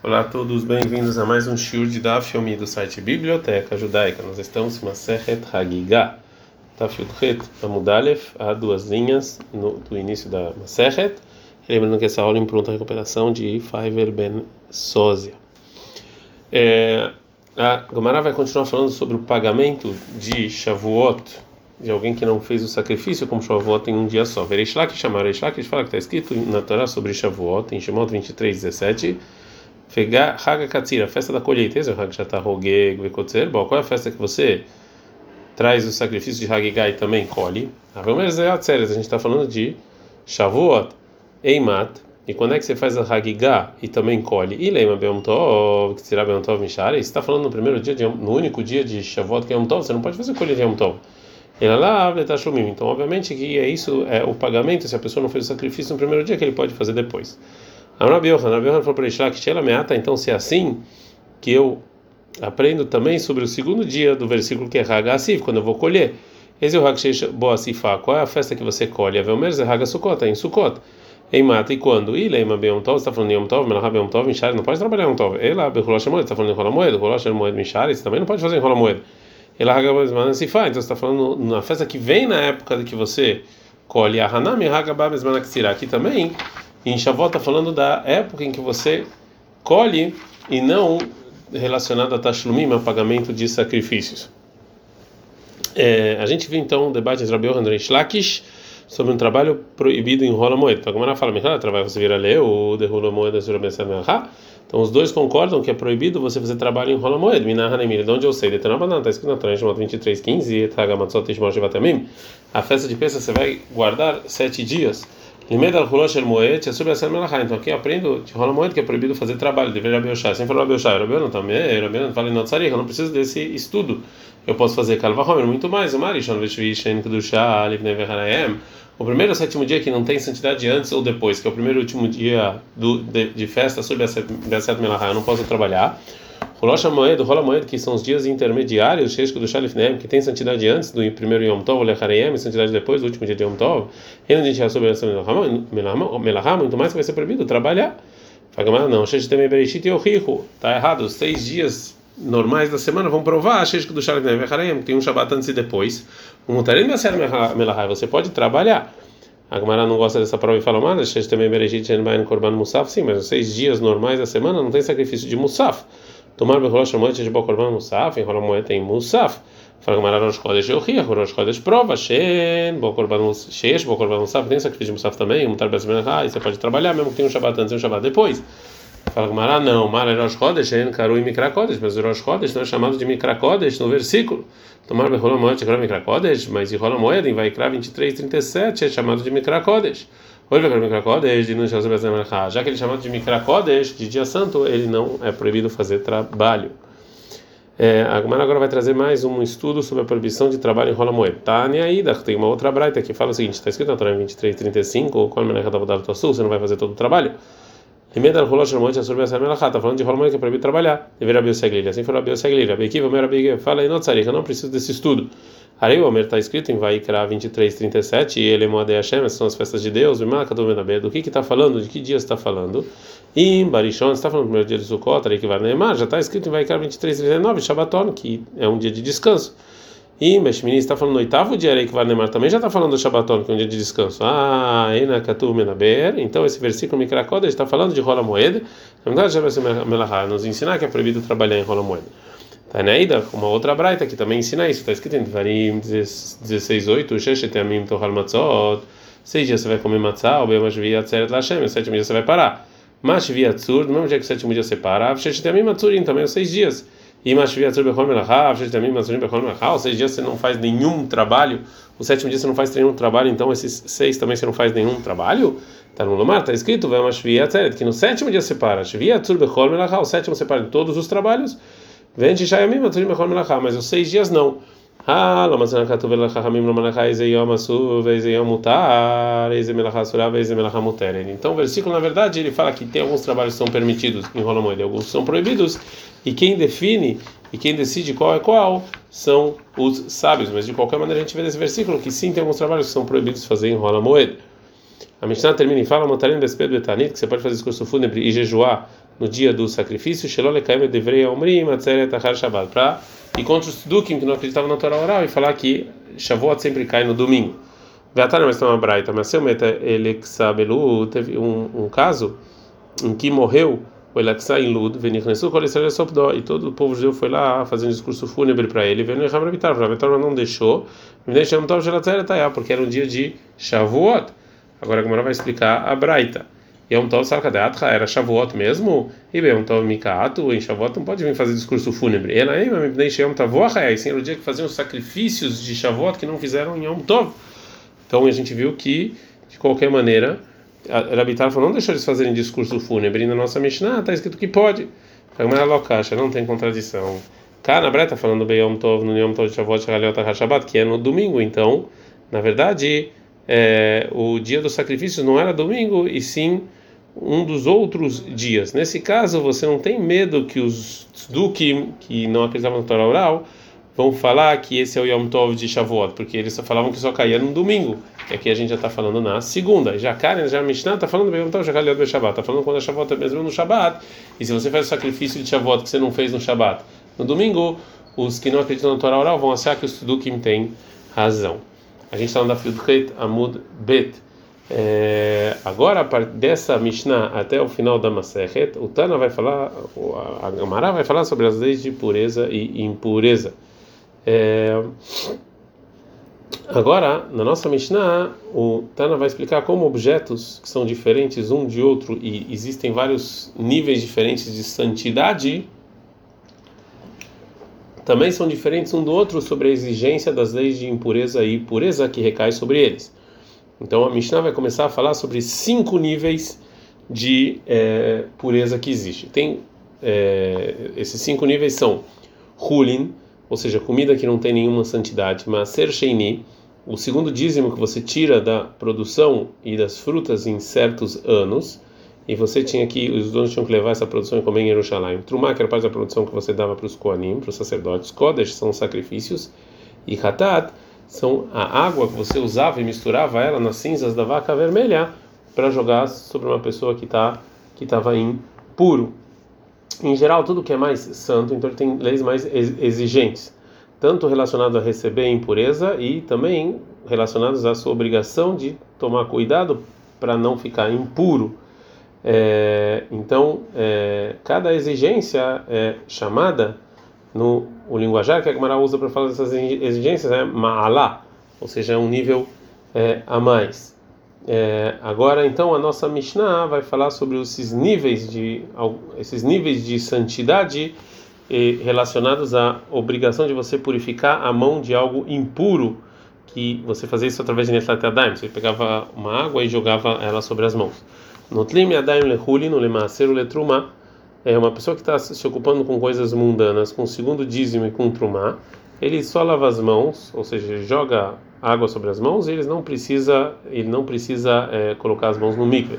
Olá a todos, bem-vindos a mais um shiur de Daf Yomi do site Biblioteca Judaica. Nós estamos em Masechet Hagigah, Daf Amudalef, há duas linhas no, do início da Masechet. Lembrando que essa aula é em pronta recuperação de Faiver Ben Sozia. É, a Gomara vai continuar falando sobre o pagamento de Shavuot, de alguém que não fez o sacrifício como Shavuot em um dia só. Vereishlak chamar Vereishlak, fala que está escrito na Torá sobre Shavuot, em Shemot 23, 17 Katsira, festa da colheita. Esse é o Hag Shatarogeg Vekotzer. Bom, qual é a festa que você traz o sacrifício de Hagigai e também colhe? A gente está falando de Shavuot, Eimat. E quando é que você faz a Hagigah e também colhe? E Leima Beom Tov, Ktsira Beom Tov Mishara. Você está falando no primeiro dia, de, no único dia de Shavuot que é Yom Tov, você não pode fazer colheita de Yom Tov. Ele lá Então, obviamente que é isso, é o pagamento, se a pessoa não fez o sacrifício no primeiro dia, que ele pode fazer depois. Rabi Yohan, Rabi Yohan falou para Ishlak, Shela Meata, então se é assim, que eu aprendo também sobre o segundo dia do versículo que é Haga Asif, quando eu vou colher. Esse é o Hag Boa Asifá, qual é a festa que você colhe? A Velmer Haga Sukkot, é em Sukkot. Em mata e quando? E leima Beom Tov, está falando Yom Tov, Melahá Beom Tov, Mishari, não pode trabalhar Yom Tov. Ela, Bechulosh Moed, está falando em Rola Moed, Rola Moed, Mishari, você também não pode fazer em Rola Moed. Ela Haga Bezman Asifá, então você está falando na festa que vem na época que você colhe a Hanami, Haga Bezman Aqui também em Shavuot está falando da época em que você colhe e não relacionado a Tashlumim, a pagamento de sacrifícios. É, a gente viu então um debate entre Rabi Yohanan e Shlakish sobre um trabalho proibido em Rola Moeda. Então, como ela fala, trabalho você vira ler o de Rola Moeda Então, os dois concordam que é proibido você fazer trabalho em Rola Moeda. Minahanemir, de onde eu sei? Detanabana, está escrito na Torá, 23, 15, a festa de peça você vai guardar sete dias. Limed al Hulosh el Moed, sobre a Melachá. Então aqui aprendo de Rola Moed que é proibido fazer trabalho. Deveria Rabi Oshai. Sem falar Rabi Oshai. Rabi Onan também. Rabi Onan fala Notzarich. Eu não preciso desse estudo. Eu posso fazer Kalva Homer muito mais. O Marishon Veshvishen Kedushah Livnei Vecharayem. O primeiro ou sétimo dia que não tem santidade antes ou depois, que é o primeiro e último dia do, de, de festa sobre a Sete Melachá, eu não posso trabalhar. Rosh Moed, Rola Moed, que são os dias intermediários, Sheshko do Shalif Nem, que tem santidade antes do primeiro Yom Tov, Lechareyem, e santidade depois do último dia de Yom Tov, Reino de Shia sobre a Melahá, muito mais que vai ser proibido trabalhar. Fagamar, não, Shesh Temei Bereshit e Ohihu, está errado, os seis dias normais da semana vão provar Sheshko do Shalif Nem, Lechareyem, tem um Shabbat antes e depois. O Mutarim Meser Melahá, você pode trabalhar. A Gemara não gosta dessa prova e fala, mas Temei Bereshit Shenbain Korban Musaf, sim, mas os seis dias normais da semana não tem sacrifício de Musaf. Tomar Beholosh Moed de Bokorban Musaf, em Rola Moed tem Musaf. Fala Gamara Rosh Chodesh Yochia, Rosh Chodesh prova, Shen, Bokorban Shesh, Bokorban Musaf, tem sacrifício de Musaf também, Mutar Bezmenah, e você pode trabalhar mesmo que tenha um Shabbat antes e um Shabbat depois. Fala Gamara, não, Mara Rosh Chodesh, Shen, Karu e Mikra Kodesh, mas o Rosh Chodesh não é chamado de Mikra Kodesh no versículo. Tomar Behola Moed, Mikra Mikra Kodesh, mas em Rola Moed, em Vaikra 23, 37, é chamado de Mikra Kodesh. Já que ele é chamado de Mikrakodesh, de dia santo, ele não é proibido fazer trabalho. É, a Gumara agora vai trazer mais um estudo sobre a proibição de trabalho em Rola Moed. Tânia Ida, tem uma outra braita que fala o seguinte: está escrito na Torá 23, 35, você não vai fazer todo o trabalho. Remenda Rolosh Moed sobre essa melachá, está falando de Moed que é proibido trabalhar. Deveria abrir o segredo. Assim abrir o segredo. Abikiva, Mera Biga, fala aí, não não preciso desse estudo. O Omer está escrito em Vaikra 23, 37, e ele é Moade Hashem, são as festas de Deus, do que está falando, de que dia está falando? E em Barishon, está falando do primeiro dia de Sukkot, aí que vai Neymar, já está escrito em Vaikra 23, 39, Shabbaton, que é um dia de descanso. E Meshmini está falando no oitavo dia, que vai Neymar também já está falando do Shabbaton, que é um dia de descanso. Ah, Ena Katu Menaber, então esse versículo Mikra Kodesh está falando de Rola Moed, na verdade já vai ser nos ensinar que é proibido trabalhar em Rola Moed. Tanaída, uma outra braita que também ensina isso, está escrito em Devarim 16:8, Sheshetamim Tohal Matzot, seis dias você vai comer matzah, o Bemashvi Atzeret Lashem, o sétimo dia você vai parar. Mashvi Atzur, no mesmo dia que o sétimo dia você para, Sheshetamim Matzurim, também seis dias. Os seis dias você não faz nenhum trabalho, o sétimo dia você não faz nenhum trabalho, então esses seis também você não faz nenhum trabalho? Está no Lomar, está escrito, que no sétimo dia você para, Shvi Atzur Bechol Melachav, o sétimo você para em todos os trabalhos, mas os seis dias não. Ah, Lamazana Katuv Elachachamim Lomalachá, Eze Yom Asur, Eze Yom Mutar, Eze Melachá Surah, Eze Melachá Muter. Então o versículo, na verdade, ele fala que tem alguns trabalhos que são permitidos em Rolamoide, alguns são proibidos, e quem define e quem decide qual é qual são os sábios. Mas de qualquer maneira a gente vê nesse versículo que sim tem alguns trabalhos que são proibidos de fazer em Rola A Mishnah termina e fala, Montarim Despedo Betanit, que você pode fazer discurso fúnebre e jejuar no dia do sacrifício, para e contra os Dukim que não acreditavam na Torá oral e falar que Shavuot sempre cai no domingo. Veatana, mas tem uma braita, mas seu meta Elexabelu teve um, um caso em que morreu o Elexá em Lud, e todo o povo judeu foi lá fazer um discurso fúnebre para ele, no Rabitar, Rabitar não deixou, porque era um dia de Shavuot. Agora a Gamara vai explicar a braita. Yom Tov Sarkadeatcha era Shavuot mesmo, e Yom Tov Mikaatu, em Shavuot não pode vir fazer discurso fúnebre. Ela me Yom Tavocha, sim, era o dia que faziam os sacrifícios de Shavuot que não fizeram em Yom Tov. Então a gente viu que, de qualquer maneira, Rabitar falou, não deixou eles fazerem discurso fúnebre. E na nossa Mishnah está escrito que pode. Mas Lokasha, não tem contradição. Cá na Breta falando bem Yom Tov, no Yom Tov de Shavuot, Shabbat, que é no domingo. Então, na verdade, é, o dia do sacrifício não era domingo, e sim um dos outros dias. Nesse caso, você não tem medo que os Dukim, que não acreditavam na Torá oral, vão falar que esse é o Yom Tov de Shavuot, porque eles só falavam que só caía no domingo. E aqui a gente já está falando na segunda. Já Karen, já Mishnah está falando Yom Tov, já Karen do Shabbat. Está falando quando é Shavuot é mesmo no Shabbat. E se você faz o sacrifício de Shavuot que você não fez no Shabbat, no domingo, os que não acreditam na Torá oral vão achar que os Dukim têm razão. A gente está no da Fiudchet Amud Bet. É, agora, dessa Mishnah até o final da Masechet, o Tana vai falar, a Gamara vai falar sobre as leis de pureza e impureza. É, agora, na nossa Mishnah, o Tana vai explicar como objetos que são diferentes um de outro e existem vários níveis diferentes de santidade também são diferentes um do outro sobre a exigência das leis de impureza e pureza que recai sobre eles. Então a Mishnah vai começar a falar sobre cinco níveis de é, pureza que existe. Tem é, esses cinco níveis são hulin, ou seja, comida que não tem nenhuma santidade, mas ser sheini, o segundo dízimo que você tira da produção e das frutas em certos anos, e você tinha que os donos tinham que levar essa produção e comer em Jerusalém. Trumá, que era parte da produção que você dava para os koanim, para os sacerdotes. Kodesh são sacrifícios e hatat são a água que você usava e misturava ela nas cinzas da vaca vermelha para jogar sobre uma pessoa que tá que estava impuro. Em geral, tudo que é mais santo, então tem leis mais exigentes, tanto relacionado a receber impureza e também relacionados à sua obrigação de tomar cuidado para não ficar impuro. É, então, é, cada exigência é chamada no o linguajar que a Gemara usa para falar dessas exigências é ma'alá, ou seja, é um nível é, a mais. É, agora, então, a nossa Mishnah vai falar sobre esses níveis de esses níveis de santidade relacionados à obrigação de você purificar a mão de algo impuro, que você fazia isso através de Netlat Adaim, você pegava uma água e jogava ela sobre as mãos. Notlim Adaim Lehuli, no Lemaser Letruma, é uma pessoa que está se ocupando com coisas mundanas, com o segundo dízimo e com trumá, ele só lava as mãos, ou seja, joga água sobre as mãos, e ele não precisa, ele não precisa é, colocar as mãos no mikve.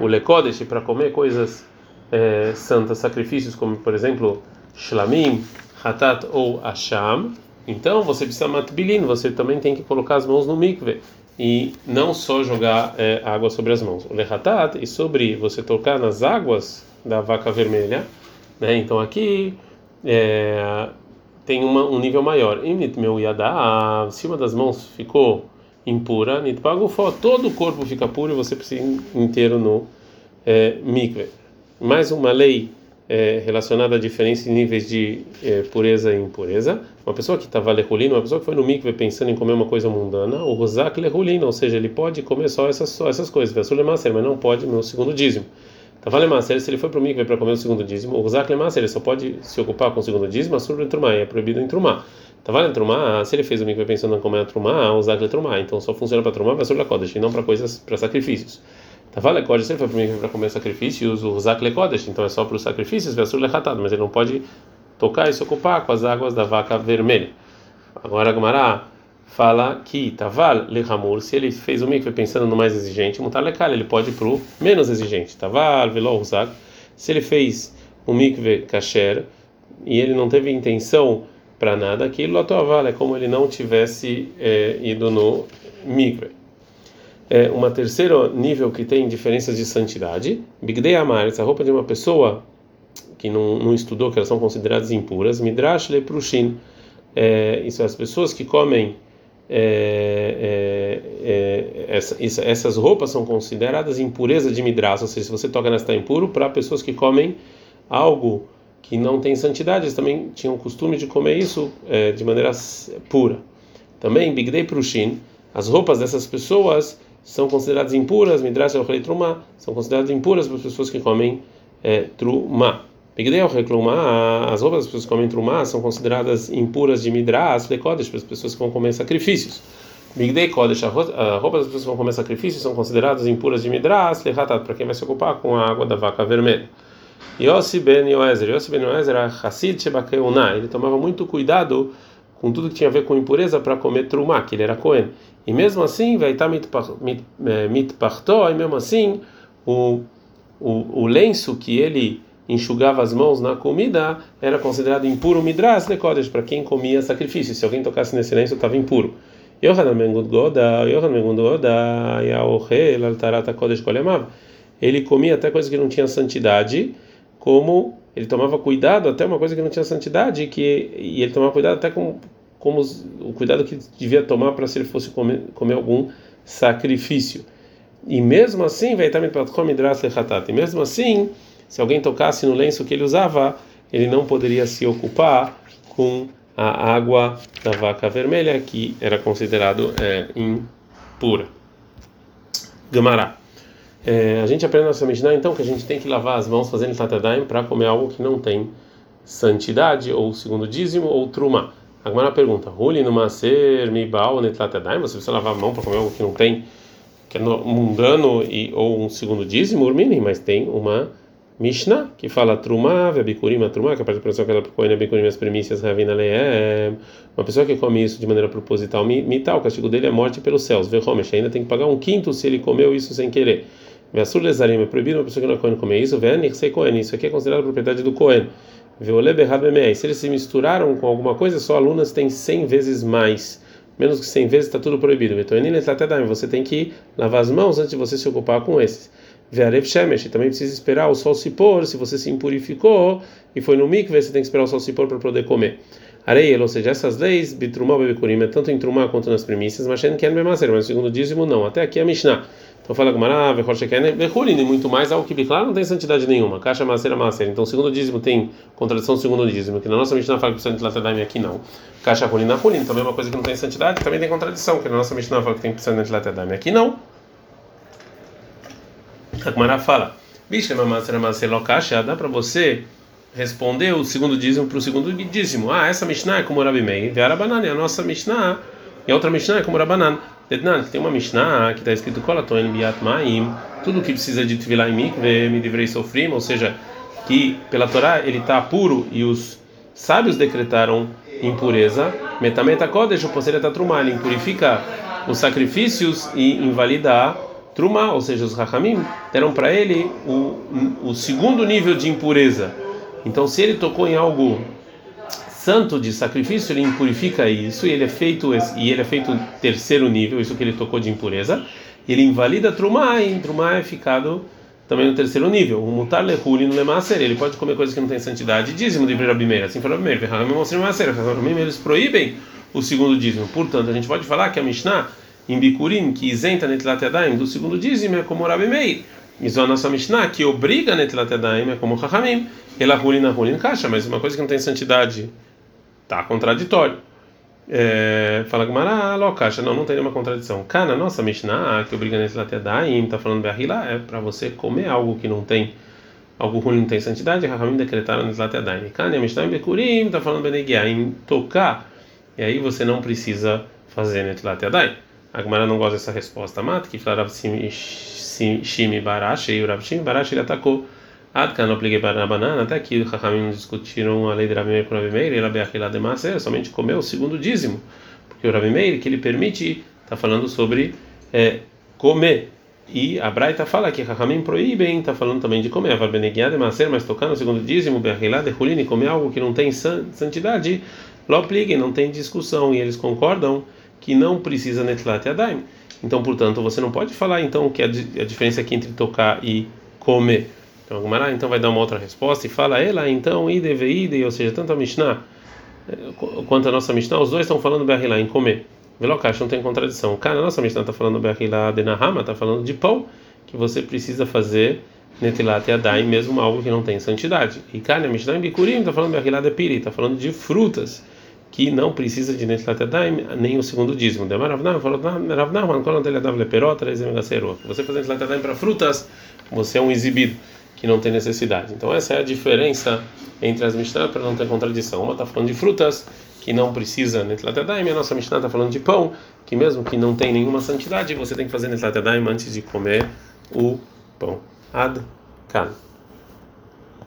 O lekodesh para comer coisas é, santas, sacrifícios como por exemplo shlamim, hatat ou asham, então você precisa matbilin, você também tem que colocar as mãos no mikve e não só jogar é, água sobre as mãos. O lehatat e sobre você tocar nas águas da vaca vermelha, né? Então aqui é, tem uma, um nível maior. meu yada, se uma das mãos ficou impura, nitpagufó, todo o corpo fica puro e você precisa ir inteiro no é, mikve. Mais uma lei é, relacionada a diferentes níveis de é, pureza e impureza. Uma pessoa que estava lerulina, uma pessoa que foi no mikve pensando em comer uma coisa mundana, o rozak lerulina, ou seja, ele pode comer só essas, só essas coisas, mas não pode no segundo dízimo. Tava Lemaser, se ele foi para o mikve para comer o segundo dízimo, o Zak Lemaser, ele só pode se ocupar com o segundo dízimo, a surra Trumá, é proibido em Trumá. Tava em Trumá, se ele fez o mikve pensando em comer a Trumá, o Zak Trumá, então só funciona para Trumá, vai sobre a Kodesh, e não para coisas, para sacrifícios. Tava Lekodesh, se ele foi para o mikve para comer sacrifícios, o Zak Lekodesh, então é só para os sacrifícios, vai sobre mas ele não pode tocar e se ocupar com as águas da vaca vermelha. Agora, Gumará fala que Taval Lehamur, se ele fez o mikve pensando no mais exigente, Mutar Lekal, ele pode ir para o menos exigente. Taval Velo Uzak, se ele fez o mikve kasher e ele não teve intenção para nada, aquilo Lotoval é como ele não tivesse é, ido no mikve. É, uma terceiro nível que tem diferenças de santidade, Bigdei Amar, essa roupa de uma pessoa que não, não estudou que elas são consideradas impuras, midrash leprushin, é, isso é as pessoas que comem é, é, é essa, essas roupas são consideradas impureza de midrash, ou seja, se você toca nessa está impuro para pessoas que comem algo que não tem santidade, eles também tinham o costume de comer isso é, de maneira pura. Também bigdei prushin, as roupas dessas pessoas são consideradas impuras, midrash e truma, são consideradas impuras para as pessoas que comem é, Bigdei reclamar, as roupas das pessoas que comem truma são consideradas impuras de midrash, lekodesh, para as pessoas que vão comer sacrifícios. Bigdei kodesh, a roupa das pessoas que vão comer sacrifícios são consideradas impuras de midrash, lechatat, para quem vai se ocupar com a água da vaca vermelha. Yossi ben Yoezer, Yossi ben Yoezer era Hassid Shebakeuna, ele tomava muito cuidado com tudo que tinha a ver com impureza para comer truma, que ele era Cohen. E mesmo assim, vai estar mitpartó, e mesmo assim, o, o, o lenço que ele enxugava as mãos na comida era considerado impuro midras lekodesh para quem comia sacrifício. Se alguém tocasse nesse lenço, estava impuro. Ele comia até coisas que não tinham santidade, como ele tomava cuidado até uma coisa que não tinha santidade, que e ele tomava cuidado até com como o cuidado que devia tomar para se ele fosse comer, comer algum sacrifício. E mesmo assim, vai E mesmo assim, se alguém tocasse no lenço que ele usava, ele não poderia se ocupar com a água da vaca vermelha, que era considerado é, impura. Gamará. É, a gente aprende na nossa Mishnah, então, que a gente tem que lavar as mãos fazendo tatadaim para comer algo que não tem santidade, ou segundo dízimo, ou truma. Agora pergunta: Ruli no maser mibal netlatadaim? Você precisa lavar a mão para comer algo que não tem, que é mundano e, ou um segundo dízimo, urmini, mas tem uma Mishnah que fala truma, vebikurim, truma, que a expressão que ela propõe na bikurim as primícias, ravina leem. Uma pessoa que come isso de maneira proposital, mital, o castigo dele é morte pelos céus. Vehomesh ainda tem que pagar um quinto se ele comeu isso sem querer. Veassur lezarim é proibido uma pessoa que não é Cohen comer isso. Venir sei Cohen, isso aqui é considerado propriedade do Cohen. Se eles se misturaram com alguma coisa, só alunas têm 100 vezes mais. Menos que 100 vezes está tudo proibido. Você tem que lavar as mãos antes de você se ocupar com esses. Ve'arev shemesh, também precisa esperar o sol se pôr, se você se impurificou e foi no mikve, você tem que esperar o sol se pôr para poder comer. Areia, ou seja, essas leis, bitrumá bebekurim, é tanto em trumá quanto nas primícias, mas no segundo dízimo não. Até aqui é Mishnah. Então fala Gumara, Vechor Sheken, Vechulin, e muito mais, algo que Biklar não tem santidade nenhuma. Caixa Maser Maser. Então, segundo dízimo tem contradição segundo dízimo, que na nossa Mishnah fala que precisa de Latadaim aqui não. Caixa Hulin Hulin, também é uma coisa que não tem santidade, também tem contradição, que na nossa Mishnah fala que tem precisa de Latadaim aqui não. A Gumara fala, Lokasha, dá para você responder o segundo dízimo para o segundo dízimo. Ah, essa Mishnah é como Rabi Meir, Ve'arabanan, a nossa Mishnah, e a outra Mishnah é como Rabanan. Tem uma Mishnah que está escrito Maim, tudo que precisa de Tvilah e me deverei sofrer, ou seja, que pela Torá ele está puro e os sábios decretaram impureza. Metameta Kodesh, o Posereta Trumá, ele impurifica os sacrifícios e invalida a Trumá, ou seja, os Rahamim deram para ele o, o segundo nível de impureza. Então, se ele tocou em algo santo de sacrifício, ele impurifica isso e ele é feito e ele é feito terceiro nível, isso que ele tocou de impureza. Ele invalida trumá e trumá é ficado também no terceiro nível. O mutar lehuli no lemaser, ele pode comer coisas que não têm santidade. Dízimo de Rabimeira, assim falou Rabimeira. Eles proíbem o segundo dízimo. Portanto, a gente pode falar que a Mishnah em Bikurim, que isenta Netilat Yadayim do segundo dízimo, é como Rabi Meir. Isso é a nossa Mishnah, que obriga Netilat Yadayim, é como Chachamim. Ela Hulin na Kasha, mas uma coisa que não tem santidade Tá contraditório. É, fala Gumara, locacha, não, não tem nenhuma contradição. Kana, nossa Mishnah, que obriga nesse latedaim, tá falando Berrila, é para você comer algo que não tem, algo ruim não tem santidade, Rahamim decretaram nesse latedaim. Kana, Mishnah Bekurim, tá falando Benegiah, em tocar, e aí você não precisa fazer nesse latedaim. A Gumara não gosta dessa resposta. Mata, que fala Shimi Barashi, e o Rav Shimi Barashi ele atacou Adkan não apliquei para banana, até que os Rahamim discutiram a lei de Rabi Meir com Rabi Meir, e Rabi Achilá de Maser, somente comeu o segundo dízimo, porque o Rabi Meir, que ele permite, está falando sobre é, comer. E a Braita fala que Rahamim proíbem, está falando também de comer. A Varbeneguiá de Maser, mas tocando o segundo dízimo, Beachilá de Hulini, comer algo que não tem santidade, lo apliquem, não tem discussão, e eles concordam que não precisa Netlat Yadaim. Então, portanto, você não pode falar então que a, diferença aqui entre tocar e comer. Então a Gumara então vai dar uma outra resposta e fala ela então ide ide, ou seja, tanto a Mishnah eh, quanto a nossa Mishnah, os dois estão falando Berrilá em comer. Velocash não tem contradição. Cara, a nossa Mishnah está falando Berrilá de Nahama, está falando de pão que você precisa fazer Netilat Yadai, mesmo algo que não tem santidade. E cara, a Mishnah em Bikurim está falando Berrilá de Piri, está falando de frutas que não precisa de Netilat Yadai, nem o segundo dízimo. Demaravnah falou Ravnah, quando leperota, você fazer Netilat Yadai para frutas, você é um exibido que não tem necessidade. Então essa é a diferença entre as Mishnah para não ter contradição. Uma está falando de frutas que não precisa Netlatadaim, a nossa Mishnah está falando de pão, que mesmo que não tem nenhuma santidade, você tem que fazer Netlatadaim antes de comer o pão. Ad kan.